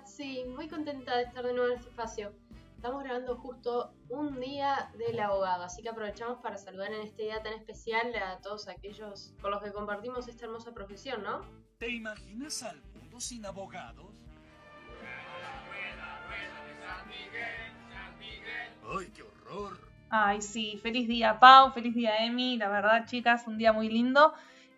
Yatsi. Muy contenta de estar de nuevo en este espacio. Estamos grabando justo un día del abogado, así que aprovechamos para saludar en este día tan especial a todos aquellos con los que compartimos esta hermosa profesión, ¿no? ¿Te imaginas al mundo sin abogados? ¡Ay, qué horror! Ay, sí, feliz día Pau, feliz día Emi, la verdad chicas, un día muy lindo.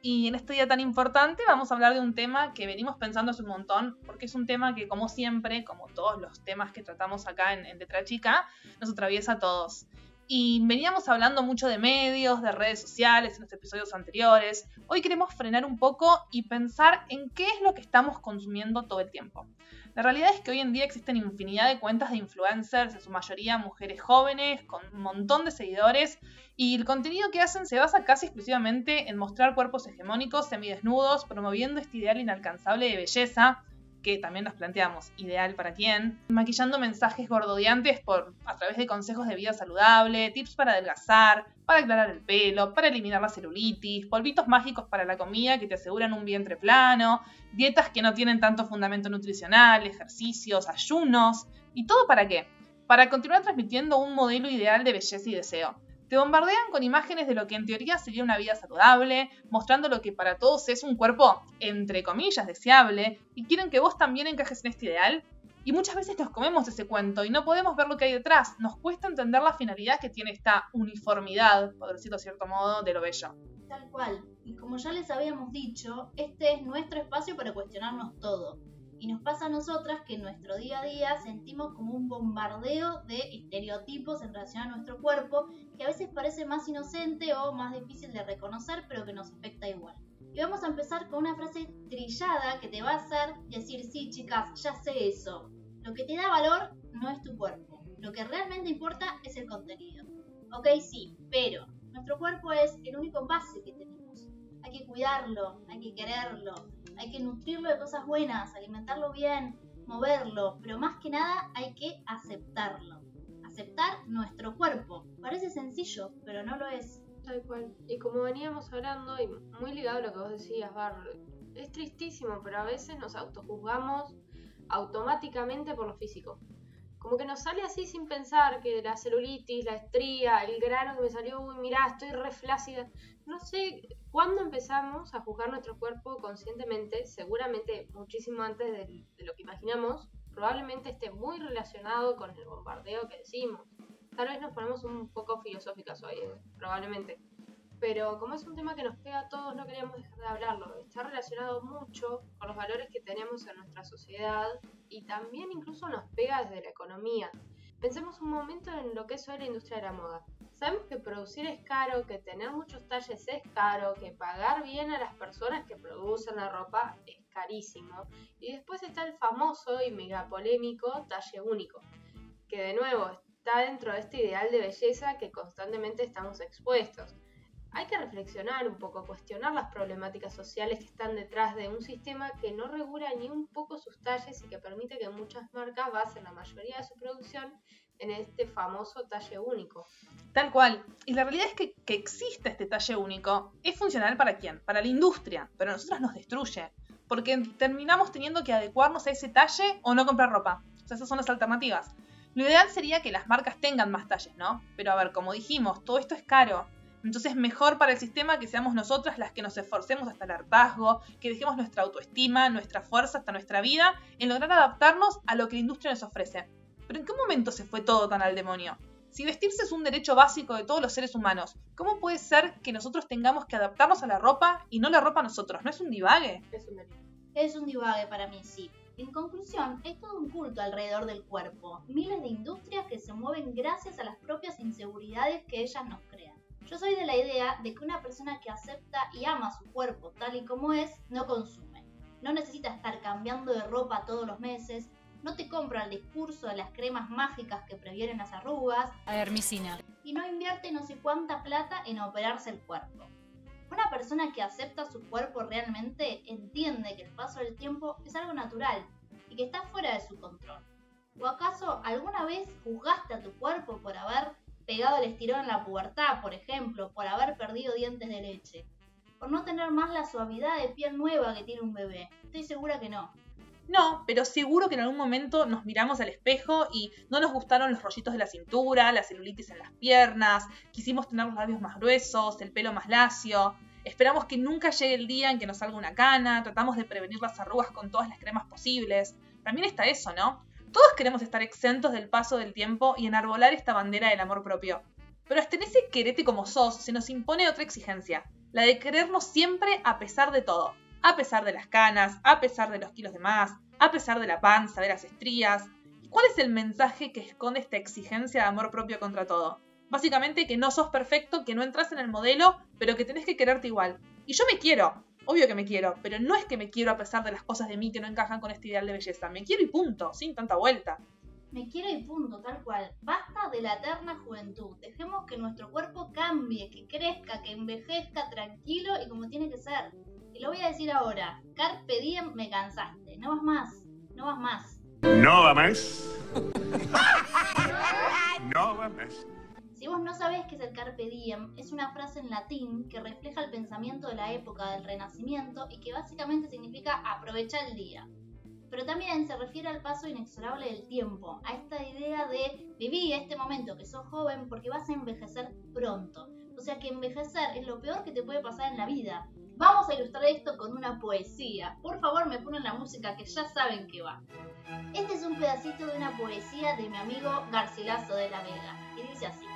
Y en este día tan importante vamos a hablar de un tema que venimos pensando hace un montón, porque es un tema que como siempre, como todos los temas que tratamos acá en, en Chica, nos atraviesa a todos. Y veníamos hablando mucho de medios, de redes sociales en los episodios anteriores. Hoy queremos frenar un poco y pensar en qué es lo que estamos consumiendo todo el tiempo. La realidad es que hoy en día existen infinidad de cuentas de influencers, en su mayoría mujeres jóvenes, con un montón de seguidores, y el contenido que hacen se basa casi exclusivamente en mostrar cuerpos hegemónicos, semidesnudos, promoviendo este ideal inalcanzable de belleza, que también nos planteamos, ideal para quién, maquillando mensajes gordodiantes por, a través de consejos de vida saludable, tips para adelgazar, para aclarar el pelo, para eliminar la celulitis, polvitos mágicos para la comida que te aseguran un vientre plano, dietas que no tienen tanto fundamento nutricional, ejercicios, ayunos, ¿y todo para qué? Para continuar transmitiendo un modelo ideal de belleza y deseo te bombardean con imágenes de lo que en teoría sería una vida saludable, mostrando lo que para todos es un cuerpo, entre comillas, deseable, y quieren que vos también encajes en este ideal. Y muchas veces nos comemos ese cuento y no podemos ver lo que hay detrás. Nos cuesta entender la finalidad que tiene esta uniformidad, por decirlo de cierto modo, de lo bello. Tal cual. Y como ya les habíamos dicho, este es nuestro espacio para cuestionarnos todo y nos pasa a nosotras que en nuestro día a día sentimos como un bombardeo de estereotipos en relación a nuestro cuerpo que a veces parece más inocente o más difícil de reconocer pero que nos afecta igual. Y vamos a empezar con una frase trillada que te va a hacer decir, sí chicas, ya sé eso. Lo que te da valor no es tu cuerpo. Lo que realmente importa es el contenido. Ok, sí, pero nuestro cuerpo es el único base que tenemos. Hay que cuidarlo, hay que quererlo, hay que nutrirlo de cosas buenas, alimentarlo bien, moverlo, pero más que nada hay que aceptarlo. Aceptar nuestro cuerpo. Parece sencillo, pero no lo es. Tal cual. Y como veníamos hablando, y muy ligado a lo que vos decías, Bar, es tristísimo, pero a veces nos autojuzgamos automáticamente por lo físico. Como que nos sale así sin pensar que la celulitis, la estría, el grano que me salió, uy, mirá, estoy re flácida. No sé cuándo empezamos a juzgar nuestro cuerpo conscientemente, seguramente muchísimo antes de, de lo que imaginamos, probablemente esté muy relacionado con el bombardeo que decimos. Tal vez nos ponemos un poco filosóficas hoy, eh, probablemente. Pero como es un tema que nos pega a todos, no queríamos dejar de hablarlo. Está relacionado mucho con los valores que tenemos en nuestra sociedad y también incluso nos pega desde la economía. Pensemos un momento en lo que es hoy la industria de la moda. Sabemos que producir es caro, que tener muchos talles es caro, que pagar bien a las personas que producen la ropa es carísimo. Y después está el famoso y mega polémico talle único, que de nuevo está dentro de este ideal de belleza que constantemente estamos expuestos hay que reflexionar un poco, cuestionar las problemáticas sociales que están detrás de un sistema que no regula ni un poco sus talles y que permite que muchas marcas basen la mayoría de su producción en este famoso talle único. Tal cual. Y la realidad es que, que existe este talle único es funcional para quién? Para la industria, pero a nosotros nos destruye. Porque terminamos teniendo que adecuarnos a ese talle o no comprar ropa. O sea, esas son las alternativas. Lo ideal sería que las marcas tengan más talles, ¿no? Pero a ver, como dijimos, todo esto es caro entonces mejor para el sistema que seamos nosotras las que nos esforcemos hasta el hartazgo, que dejemos nuestra autoestima, nuestra fuerza, hasta nuestra vida, en lograr adaptarnos a lo que la industria nos ofrece. Pero ¿en qué momento se fue todo tan al demonio? Si vestirse es un derecho básico de todos los seres humanos, ¿cómo puede ser que nosotros tengamos que adaptarnos a la ropa y no la ropa a nosotros? ¿No es un divague? Es un divague. Es un divague para mí, sí. En conclusión, es todo un culto alrededor del cuerpo, miles de industrias que se mueven gracias a las propias inseguridades que ellas nos crean. Yo soy de la idea de que una persona que acepta y ama su cuerpo tal y como es, no consume. No necesita estar cambiando de ropa todos los meses, no te compra el discurso de las cremas mágicas que previenen las arrugas, Hermicina. y no invierte no sé cuánta plata en operarse el cuerpo. Una persona que acepta su cuerpo realmente entiende que el paso del tiempo es algo natural y que está fuera de su control. ¿O acaso alguna vez juzgaste a tu cuerpo por haber pegado el estirón en la pubertad, por ejemplo, por haber perdido dientes de leche. por no tener más la suavidad de piel nueva que tiene un bebé. Estoy segura que no. No, pero seguro que en algún momento nos miramos al espejo y no nos gustaron los rollitos de la cintura, la celulitis en las piernas, quisimos tener los labios más gruesos, el pelo más lacio. Esperamos que nunca llegue el día en que nos salga una cana, tratamos de prevenir las arrugas con todas las cremas posibles. También está eso, ¿no? Todos queremos estar exentos del paso del tiempo y enarbolar esta bandera del amor propio. Pero hasta en ese querete como sos se nos impone otra exigencia, la de querernos siempre a pesar de todo a pesar de las canas, a pesar de los kilos de más, a pesar de la panza, de las estrías. ¿Y cuál es el mensaje que esconde esta exigencia de amor propio contra todo? Básicamente que no sos perfecto, que no entras en el modelo, pero que tenés que quererte igual. Y yo me quiero, obvio que me quiero, pero no es que me quiero a pesar de las cosas de mí que no encajan con este ideal de belleza. Me quiero y punto, sin tanta vuelta. Me quiero y punto, tal cual. Basta de la eterna juventud. Dejemos que nuestro cuerpo cambie, que crezca, que envejezca tranquilo y como tiene que ser. Y lo voy a decir ahora. Carpe diem me cansaste. No vas más. No vas más. No va más. No va más. Si vos no sabés qué es el carpe diem, es una frase en latín que refleja el pensamiento de la época del Renacimiento y que básicamente significa aprovechar el día. Pero también se refiere al paso inexorable del tiempo, a esta idea de vivir este momento que sos joven porque vas a envejecer pronto. O sea que envejecer es lo peor que te puede pasar en la vida. Vamos a ilustrar esto con una poesía. Por favor, me ponen la música que ya saben que va. Este es un pedacito de una poesía de mi amigo Garcilaso de la Vega. Y dice así.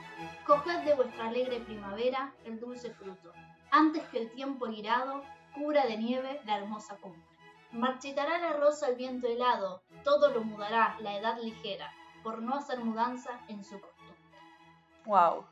Coged de vuestra alegre primavera el dulce fruto, antes que el tiempo irado cubra de nieve la hermosa cumbre. Marchitará la rosa el viento helado, todo lo mudará la edad ligera, por no hacer mudanza en su costumbre. Wow.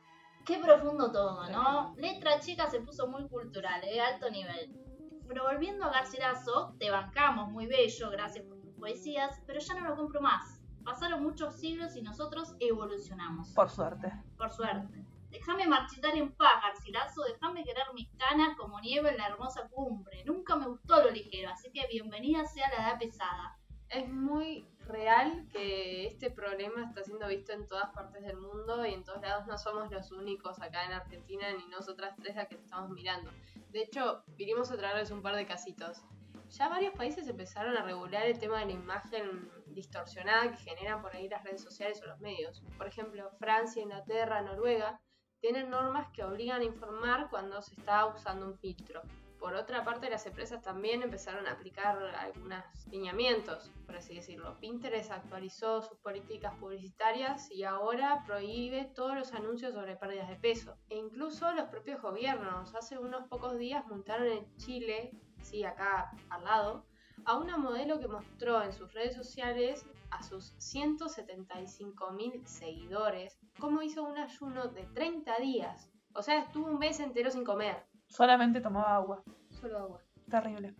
Qué profundo todo, ¿no? Letra chica se puso muy cultural, ¿eh? alto nivel. Pero volviendo a Garcilaso, te bancamos, muy bello, gracias por tus poesías, pero ya no lo compro más. Pasaron muchos siglos y nosotros evolucionamos. Por suerte. Por suerte. Déjame marchitar en paz, Garcilaso, déjame querer mis canas como nieve en la hermosa cumbre. Nunca me gustó lo ligero, así que bienvenida sea la edad pesada. Es muy real que este problema está siendo visto en todas partes del mundo y en todos lados no somos los únicos acá en Argentina ni nosotras tres las que estamos mirando. De hecho, vinimos a traerles un par de casitos. Ya varios países empezaron a regular el tema de la imagen distorsionada que generan por ahí las redes sociales o los medios. Por ejemplo, Francia, Inglaterra, Noruega tienen normas que obligan a informar cuando se está usando un filtro. Por otra parte, las empresas también empezaron a aplicar algunos lineamientos, por así decirlo. Pinterest actualizó sus políticas publicitarias y ahora prohíbe todos los anuncios sobre pérdidas de peso. E incluso los propios gobiernos. Hace unos pocos días multaron en Chile, sí, acá al lado, a una modelo que mostró en sus redes sociales a sus 175 mil seguidores cómo hizo un ayuno de 30 días. O sea, estuvo un mes entero sin comer. Solamente tomaba agua. Solo agua. Terrible.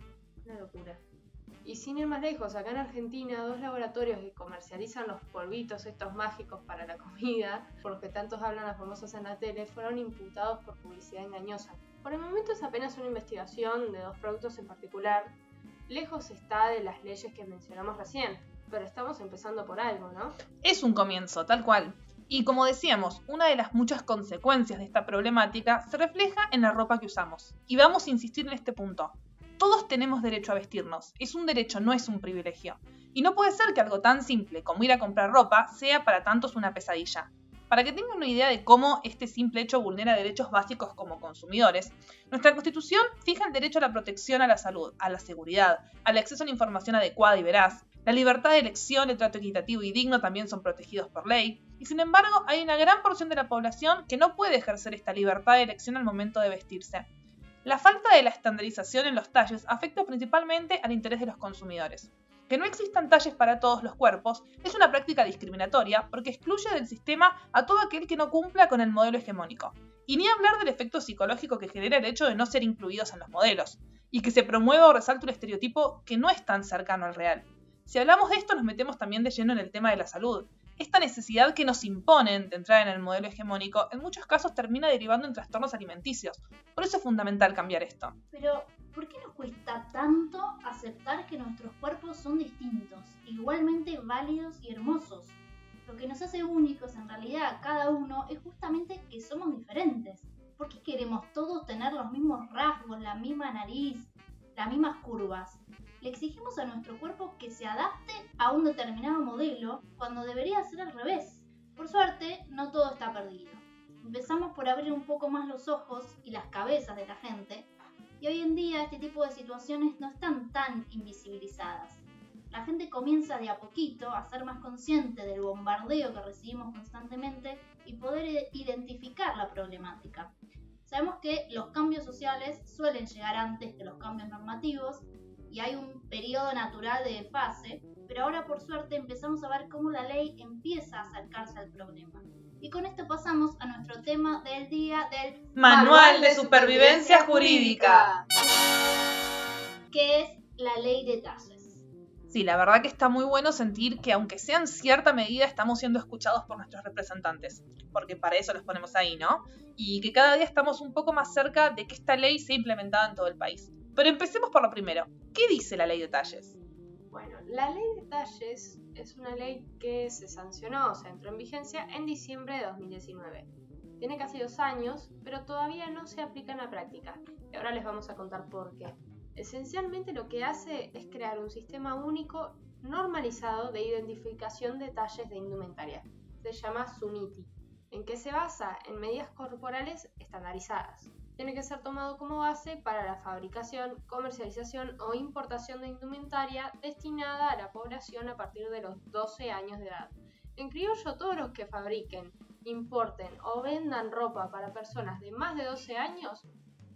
Una locura. Y sin ir más lejos, acá en Argentina, dos laboratorios que comercializan los polvitos estos mágicos para la comida, por los que tantos hablan las famosas en la tele, fueron imputados por publicidad engañosa. Por el momento es apenas una investigación de dos productos en particular. Lejos está de las leyes que mencionamos recién, pero estamos empezando por algo, ¿no? Es un comienzo, tal cual. Y como decíamos, una de las muchas consecuencias de esta problemática se refleja en la ropa que usamos. Y vamos a insistir en este punto. Todos tenemos derecho a vestirnos. Es un derecho, no es un privilegio. Y no puede ser que algo tan simple como ir a comprar ropa sea para tantos una pesadilla. Para que tengan una idea de cómo este simple hecho vulnera derechos básicos como consumidores, nuestra Constitución fija el derecho a la protección a la salud, a la seguridad, al acceso a la información adecuada y veraz. La libertad de elección, el trato equitativo y digno también son protegidos por ley. Y sin embargo, hay una gran porción de la población que no puede ejercer esta libertad de elección al momento de vestirse. La falta de la estandarización en los talles afecta principalmente al interés de los consumidores. Que no existan talles para todos los cuerpos es una práctica discriminatoria porque excluye del sistema a todo aquel que no cumpla con el modelo hegemónico. Y ni hablar del efecto psicológico que genera el hecho de no ser incluidos en los modelos, y que se promueva o resalte un estereotipo que no es tan cercano al real. Si hablamos de esto nos metemos también de lleno en el tema de la salud, esta necesidad que nos imponen de entrar en el modelo hegemónico en muchos casos termina derivando en trastornos alimenticios. Por eso es fundamental cambiar esto. Pero, ¿por qué nos cuesta tanto aceptar que nuestros cuerpos son distintos, igualmente válidos y hermosos? Lo que nos hace únicos en realidad a cada uno es justamente que somos diferentes. ¿Por qué queremos todos tener los mismos rasgos, la misma nariz, las mismas curvas? Le exigimos a nuestro cuerpo que se adapte a un determinado modelo cuando debería ser al revés. Por suerte, no todo está perdido. Empezamos por abrir un poco más los ojos y las cabezas de la gente y hoy en día este tipo de situaciones no están tan invisibilizadas. La gente comienza de a poquito a ser más consciente del bombardeo que recibimos constantemente y poder identificar la problemática. Sabemos que los cambios sociales suelen llegar antes que los cambios normativos y hay un periodo natural de fase, pero ahora por suerte empezamos a ver cómo la ley empieza a acercarse al problema. Y con esto pasamos a nuestro tema del día del Manual de Supervivencia Jurídica. que es la ley de talles. Sí, la verdad que está muy bueno sentir que aunque sea en cierta medida estamos siendo escuchados por nuestros representantes, porque para eso los ponemos ahí, ¿no? Y que cada día estamos un poco más cerca de que esta ley sea implementada en todo el país. Pero empecemos por lo primero. ¿Qué dice la ley de talles? Bueno, la ley de talles es una ley que se sancionó, o sea, entró en vigencia en diciembre de 2019. Tiene casi dos años, pero todavía no se aplica en la práctica. Y ahora les vamos a contar por qué. Esencialmente lo que hace es crear un sistema único normalizado de identificación de talles de indumentaria. Se llama SUNITI, en que se basa en medidas corporales estandarizadas tiene que ser tomado como base para la fabricación, comercialización o importación de indumentaria destinada a la población a partir de los 12 años de edad. En criollo, todos los que fabriquen, importen o vendan ropa para personas de más de 12 años,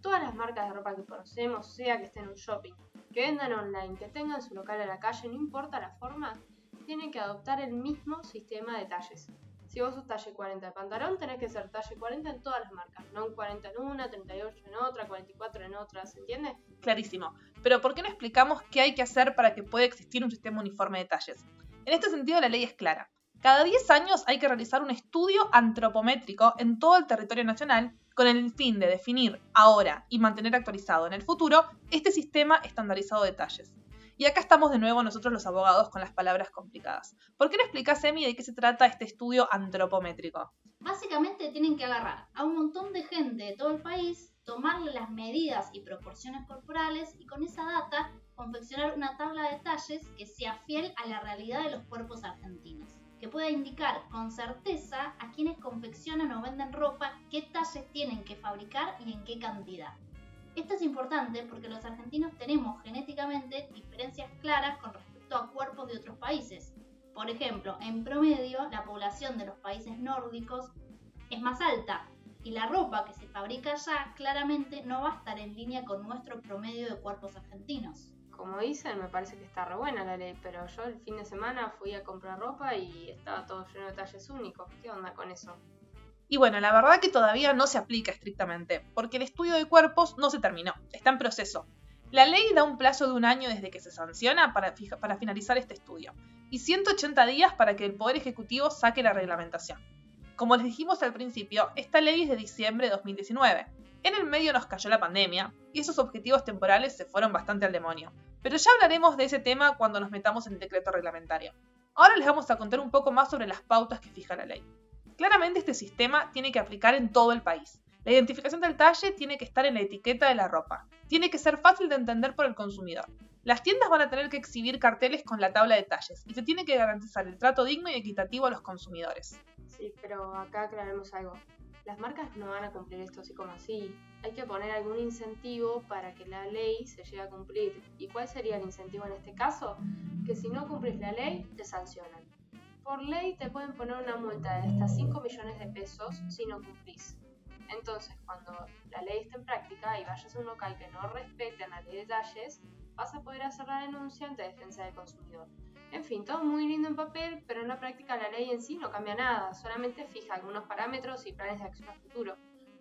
todas las marcas de ropa que conocemos, sea que estén en un shopping, que vendan online, que tengan su local a la calle, no importa la forma, tienen que adoptar el mismo sistema de talles. Si vos sos talle 40 de pantalón, tenés que ser talle 40 en todas las marcas, no un 40 en una, 38 en otra, 44 en otra, ¿se entiende? Clarísimo. Pero ¿por qué no explicamos qué hay que hacer para que pueda existir un sistema uniforme de talles? En este sentido, la ley es clara. Cada 10 años hay que realizar un estudio antropométrico en todo el territorio nacional con el fin de definir ahora y mantener actualizado en el futuro este sistema estandarizado de talles. Y acá estamos de nuevo nosotros los abogados con las palabras complicadas. ¿Por qué no explicas, Emi, de qué se trata este estudio antropométrico? Básicamente tienen que agarrar a un montón de gente de todo el país, tomarle las medidas y proporciones corporales y con esa data confeccionar una tabla de talles que sea fiel a la realidad de los cuerpos argentinos, que pueda indicar con certeza a quienes confeccionan o venden ropa qué talles tienen que fabricar y en qué cantidad. Esto es importante porque los argentinos tenemos genéticamente diferencias claras con respecto a cuerpos de otros países. Por ejemplo, en promedio, la población de los países nórdicos es más alta y la ropa que se fabrica allá claramente no va a estar en línea con nuestro promedio de cuerpos argentinos. Como dicen, me parece que está re buena la ley, pero yo el fin de semana fui a comprar ropa y estaba todo lleno de talles únicos. ¿Qué onda con eso? Y bueno, la verdad que todavía no se aplica estrictamente, porque el estudio de cuerpos no se terminó, está en proceso. La ley da un plazo de un año desde que se sanciona para, para finalizar este estudio, y 180 días para que el Poder Ejecutivo saque la reglamentación. Como les dijimos al principio, esta ley es de diciembre de 2019. En el medio nos cayó la pandemia, y esos objetivos temporales se fueron bastante al demonio. Pero ya hablaremos de ese tema cuando nos metamos en el decreto reglamentario. Ahora les vamos a contar un poco más sobre las pautas que fija la ley. Claramente este sistema tiene que aplicar en todo el país. La identificación del talle tiene que estar en la etiqueta de la ropa. Tiene que ser fácil de entender por el consumidor. Las tiendas van a tener que exhibir carteles con la tabla de talles y se tiene que garantizar el trato digno y equitativo a los consumidores. Sí, pero acá aclaremos algo. Las marcas no van a cumplir esto así como así. Hay que poner algún incentivo para que la ley se llegue a cumplir. ¿Y cuál sería el incentivo en este caso? Que si no cumplís la ley, te sancionan por ley te pueden poner una multa de hasta 5 millones de pesos si no cumplís. Entonces, cuando la ley esté en práctica y vayas a un local que no respete la ley de detalles, vas a poder hacer la denuncia ante defensa del consumidor. En fin, todo muy lindo en papel, pero en la práctica la ley en sí no cambia nada, solamente fija algunos parámetros y planes de acción a futuro.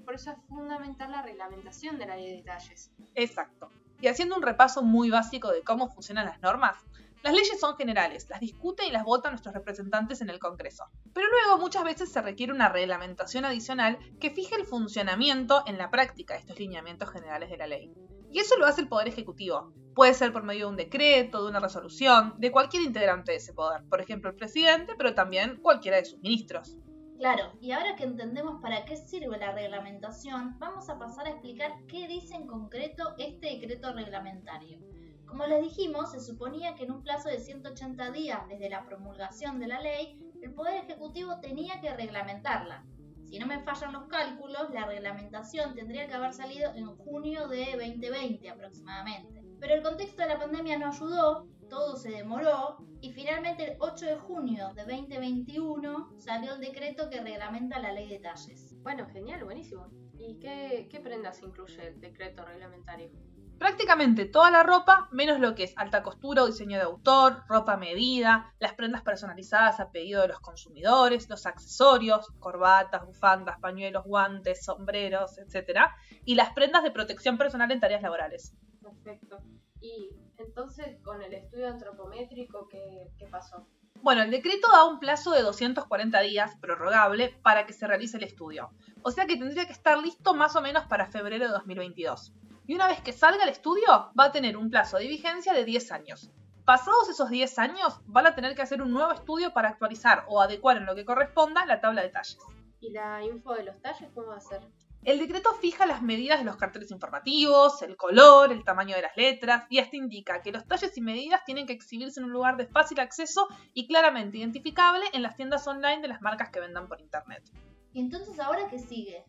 Por eso es fundamental la reglamentación de la ley de detalles. Exacto. Y haciendo un repaso muy básico de cómo funcionan las normas, las leyes son generales, las discuten y las votan nuestros representantes en el Congreso. Pero luego muchas veces se requiere una reglamentación adicional que fije el funcionamiento en la práctica de estos lineamientos generales de la ley. Y eso lo hace el Poder Ejecutivo. Puede ser por medio de un decreto, de una resolución, de cualquier integrante de ese poder, por ejemplo el presidente, pero también cualquiera de sus ministros. Claro, y ahora que entendemos para qué sirve la reglamentación, vamos a pasar a explicar qué dice en concreto este decreto reglamentario. Como les dijimos, se suponía que en un plazo de 180 días desde la promulgación de la ley, el Poder Ejecutivo tenía que reglamentarla. Si no me fallan los cálculos, la reglamentación tendría que haber salido en junio de 2020 aproximadamente. Pero el contexto de la pandemia no ayudó todo se demoró y finalmente el 8 de junio de 2021 salió el decreto que reglamenta la ley de talles. Bueno, genial, buenísimo. ¿Y qué, qué prendas incluye el decreto reglamentario? Prácticamente toda la ropa, menos lo que es alta costura o diseño de autor, ropa medida, las prendas personalizadas a pedido de los consumidores, los accesorios, corbatas, bufandas, pañuelos, guantes, sombreros, etc. Y las prendas de protección personal en tareas laborales. Perfecto. Y entonces, con el estudio antropométrico, ¿qué, pasó? Bueno, el decreto da un plazo de 240 días, prorrogable, para que se realice el estudio. O sea que tendría que estar listo más o menos para febrero de 2022. Y una vez que salga el estudio, va a tener un plazo de vigencia de 10 años. Pasados esos 10 años, van a tener que hacer un nuevo estudio para actualizar o adecuar en lo que corresponda la tabla de talles. ¿Y la info de los talles cómo va a ser? El decreto fija las medidas de los carteles informativos, el color, el tamaño de las letras y hasta indica que los talles y medidas tienen que exhibirse en un lugar de fácil acceso y claramente identificable en las tiendas online de las marcas que vendan por internet. ¿Y entonces ahora qué sigue?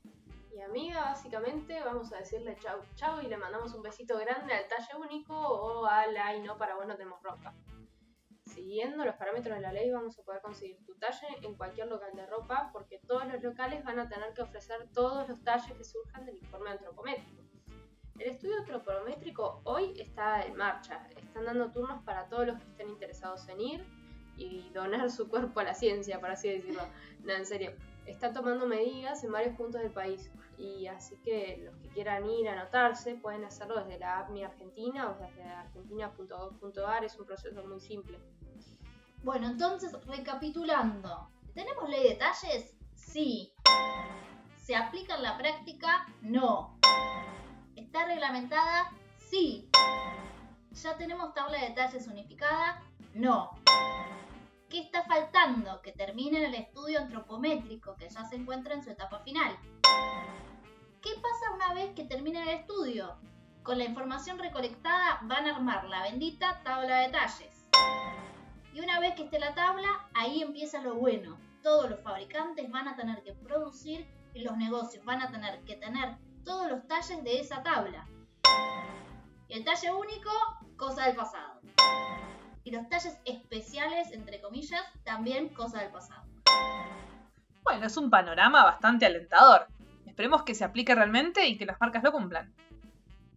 Mi amiga, básicamente, vamos a decirle chau chau y le mandamos un besito grande al talle único o al ay no para vos no tenemos ropa siguiendo los parámetros de la ley vamos a poder conseguir tu talle en cualquier local de ropa porque todos los locales van a tener que ofrecer todos los talles que surjan del informe antropométrico. El estudio antropométrico hoy está en marcha, están dando turnos para todos los que estén interesados en ir y donar su cuerpo a la ciencia, por así decirlo. No, en serio, está tomando medidas en varios puntos del país y así que los que quieran ir a anotarse pueden hacerlo desde la APMI Argentina o desde argentina.gov.ar, es un proceso muy simple. Bueno, entonces, recapitulando. ¿Tenemos ley de talles? Sí. ¿Se aplica en la práctica? No. ¿Está reglamentada? Sí. ¿Ya tenemos tabla de talles unificada? No. ¿Qué está faltando? Que terminen el estudio antropométrico, que ya se encuentra en su etapa final. ¿Qué pasa una vez que termine el estudio? Con la información recolectada van a armar la bendita tabla de talles. Y una vez que esté la tabla, ahí empieza lo bueno. Todos los fabricantes van a tener que producir y los negocios van a tener que tener todos los talles de esa tabla. Y el talle único, cosa del pasado. Y los talles especiales, entre comillas, también cosa del pasado. Bueno, es un panorama bastante alentador. Esperemos que se aplique realmente y que las marcas lo cumplan.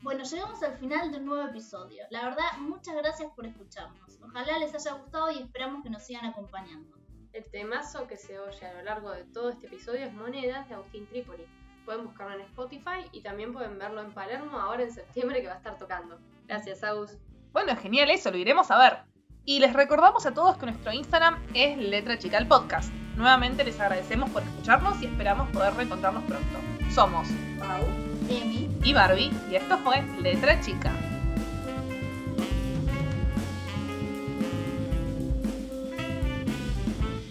Bueno, llegamos al final de un nuevo episodio. La verdad, muchas gracias por escucharnos. Ojalá les haya gustado y esperamos que nos sigan acompañando. El temazo que se oye a lo largo de todo este episodio es Monedas de Agustín Trípoli. Pueden buscarlo en Spotify y también pueden verlo en Palermo ahora en septiembre que va a estar tocando. Gracias, Agus. Bueno, genial eso, lo iremos a ver. Y les recordamos a todos que nuestro Instagram es Letra Chica el Podcast. Nuevamente les agradecemos por escucharnos y esperamos poder reencontrarnos pronto. Somos Pau, Emi y Barbie y esto fue Letra Chica.